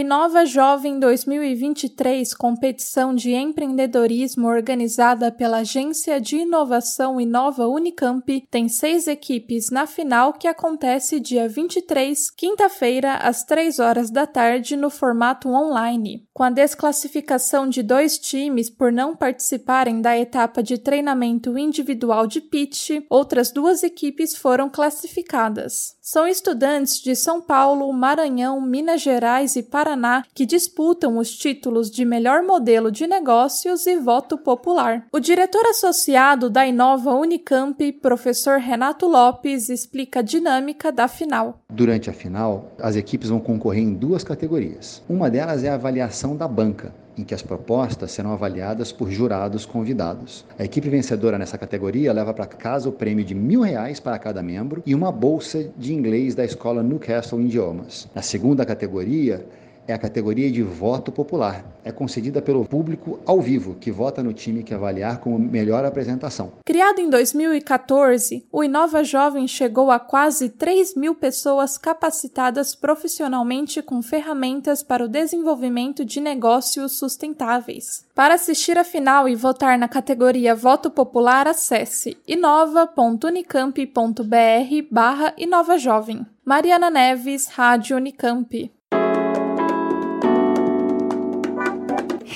Inova Jovem 2023, competição de empreendedorismo organizada pela Agência de Inovação Inova Unicamp, tem seis equipes na final que acontece dia 23, quinta-feira, às 3 horas da tarde, no formato online. Com a desclassificação de dois times por não participarem da etapa de treinamento individual de pitch, outras duas equipes foram classificadas. São estudantes de São Paulo, Maranhão, Minas Gerais e Paraná que disputam os títulos de melhor modelo de negócios e voto popular. O diretor associado da Inova Unicamp, professor Renato Lopes, explica a dinâmica da final. Durante a final, as equipes vão concorrer em duas categorias. Uma delas é a avaliação da banca, em que as propostas serão avaliadas por jurados convidados. A equipe vencedora nessa categoria leva para casa o prêmio de mil reais para cada membro e uma bolsa de inglês da escola Newcastle Idiomas. Na segunda categoria, é a categoria de voto popular. É concedida pelo público ao vivo, que vota no time que avaliar como melhor apresentação. Criado em 2014, o Inova Jovem chegou a quase 3 mil pessoas capacitadas profissionalmente com ferramentas para o desenvolvimento de negócios sustentáveis. Para assistir a final e votar na categoria Voto Popular, acesse inova.unicamp.br barra Inova Jovem. Mariana Neves, Rádio Unicamp.